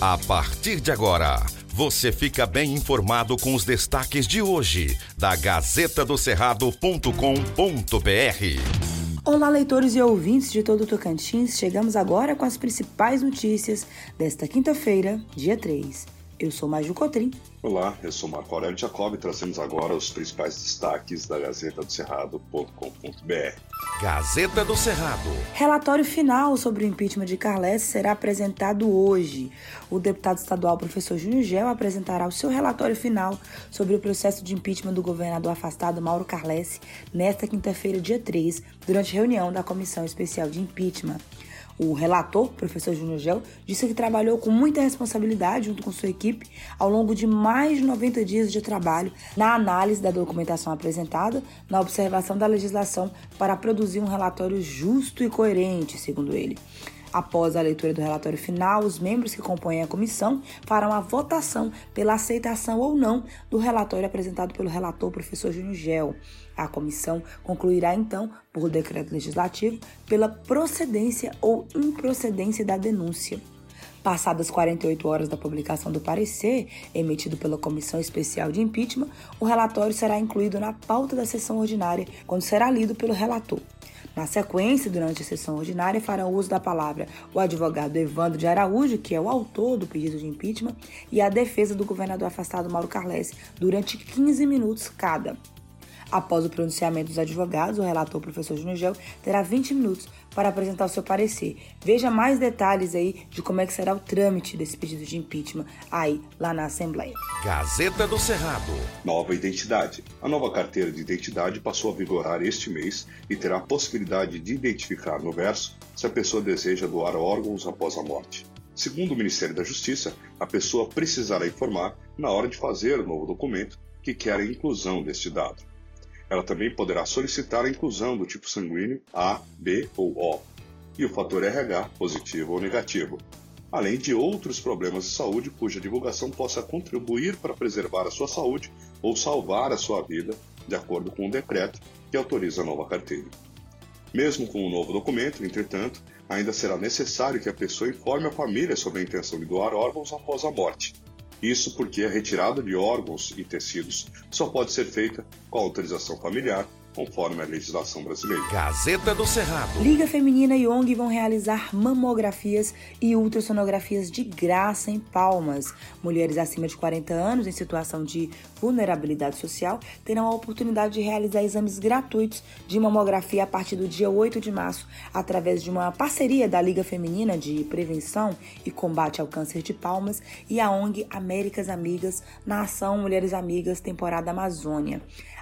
A partir de agora, você fica bem informado com os destaques de hoje da Gazeta do Cerrado.com.br. Olá, leitores e ouvintes de todo o Tocantins. Chegamos agora com as principais notícias desta quinta-feira, dia 3. Eu sou Maju Cotrim. Olá, eu sou Marco Aurélio Jacob e trazemos agora os principais destaques da Gazeta do Cerrado.com.br. Gazeta do Cerrado. Relatório final sobre o impeachment de Carles será apresentado hoje. O deputado estadual professor Júnior Gel apresentará o seu relatório final sobre o processo de impeachment do governador afastado Mauro Carles nesta quinta-feira, dia 3, durante reunião da Comissão Especial de Impeachment. O relator, professor Júnior Gel, disse que trabalhou com muita responsabilidade junto com sua equipe ao longo de mais de 90 dias de trabalho na análise da documentação apresentada, na observação da legislação para produzir um relatório justo e coerente, segundo ele. Após a leitura do relatório final, os membros que compõem a comissão farão a votação pela aceitação ou não do relatório apresentado pelo relator professor Júnior Gel. A comissão concluirá então, por decreto legislativo, pela procedência ou improcedência da denúncia. Passadas 48 horas da publicação do parecer, emitido pela Comissão Especial de Impeachment, o relatório será incluído na pauta da sessão ordinária, quando será lido pelo relator. Na sequência, durante a sessão ordinária, farão uso da palavra o advogado Evandro de Araújo, que é o autor do pedido de impeachment, e a defesa do governador afastado Mauro Carles, durante 15 minutos cada. Após o pronunciamento dos advogados, o relator, professor Júnior Gel, terá 20 minutos para apresentar o seu parecer. Veja mais detalhes aí de como é que será o trâmite desse pedido de impeachment aí lá na Assembleia. Gazeta do Cerrado. Nova identidade. A nova carteira de identidade passou a vigorar este mês e terá a possibilidade de identificar no verso se a pessoa deseja doar órgãos após a morte. Segundo o Ministério da Justiça, a pessoa precisará informar, na hora de fazer o novo documento, que quer a inclusão deste dado. Ela também poderá solicitar a inclusão do tipo sanguíneo A, B ou O. E o fator RH, positivo ou negativo, além de outros problemas de saúde cuja divulgação possa contribuir para preservar a sua saúde ou salvar a sua vida, de acordo com o decreto que autoriza a nova carteira. Mesmo com o novo documento, entretanto, ainda será necessário que a pessoa informe a família sobre a intenção de doar órgãos após a morte, isso porque a retirada de órgãos e tecidos só pode ser feita com autorização familiar conforme a legislação brasileira. Gazeta do Cerrado. Liga Feminina e ONG vão realizar mamografias e ultrassonografias de graça em Palmas. Mulheres acima de 40 anos em situação de vulnerabilidade social terão a oportunidade de realizar exames gratuitos de mamografia a partir do dia 8 de março, através de uma parceria da Liga Feminina de Prevenção e Combate ao Câncer de Palmas e a ONG Américas Amigas na ação Mulheres Amigas Temporada Amazônia.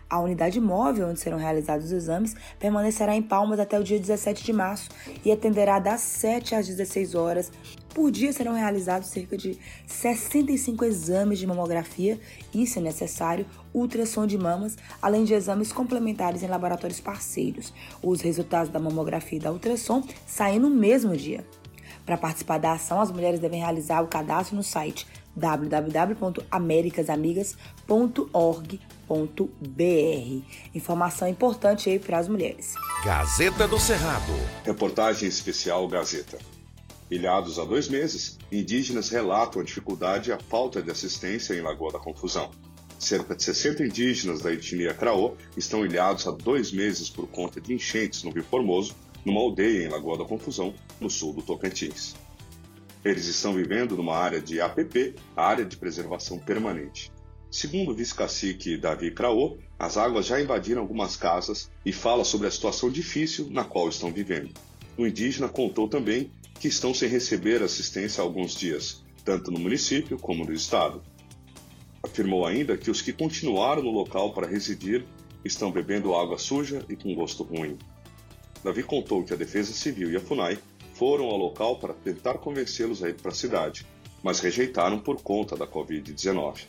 A unidade móvel onde serão realizados os exames permanecerá em Palmas até o dia 17 de março e atenderá das 7 às 16 horas. Por dia serão realizados cerca de 65 exames de mamografia e, se necessário, ultrassom de mamas, além de exames complementares em laboratórios parceiros. Os resultados da mamografia e da ultrassom saem no mesmo dia. Para participar da ação, as mulheres devem realizar o cadastro no site www.americasamigas.org.br. Informação importante aí para as mulheres. Gazeta do Cerrado. Reportagem especial Gazeta. Ilhados há dois meses, indígenas relatam a dificuldade e a falta de assistência em Lagoa da Confusão. Cerca de 60 indígenas da etnia Craô estão ilhados há dois meses por conta de enchentes no Rio Formoso, numa aldeia em Lagoa da Confusão, no sul do Tocantins. Eles estão vivendo numa área de APP, área de preservação permanente. Segundo o vice-cacique Davi Craô, as águas já invadiram algumas casas e fala sobre a situação difícil na qual estão vivendo. O indígena contou também que estão sem receber assistência há alguns dias, tanto no município como no estado. Afirmou ainda que os que continuaram no local para residir estão bebendo água suja e com gosto ruim. Davi contou que a Defesa Civil e a FUNAI foram ao local para tentar convencê-los a ir para a cidade, mas rejeitaram por conta da Covid-19.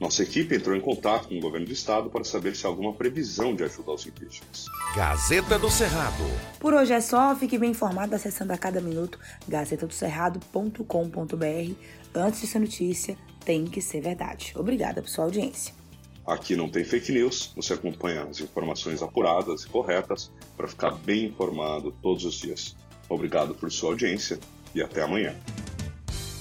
Nossa equipe entrou em contato com o governo do estado para saber se há alguma previsão de ajuda aos indígenas. Gazeta do Cerrado. Por hoje é só, fique bem informado acessando a cada minuto gazetadocerrado.com.br. Antes de ser notícia, tem que ser verdade. Obrigada por sua audiência. Aqui não tem fake news, você acompanha as informações apuradas e corretas para ficar bem informado todos os dias. Obrigado por sua audiência e até amanhã.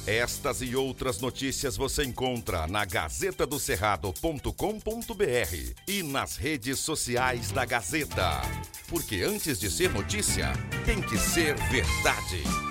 Estas e outras notícias você encontra na gazetadocerrado.com.br e nas redes sociais da Gazeta. Porque antes de ser notícia, tem que ser verdade.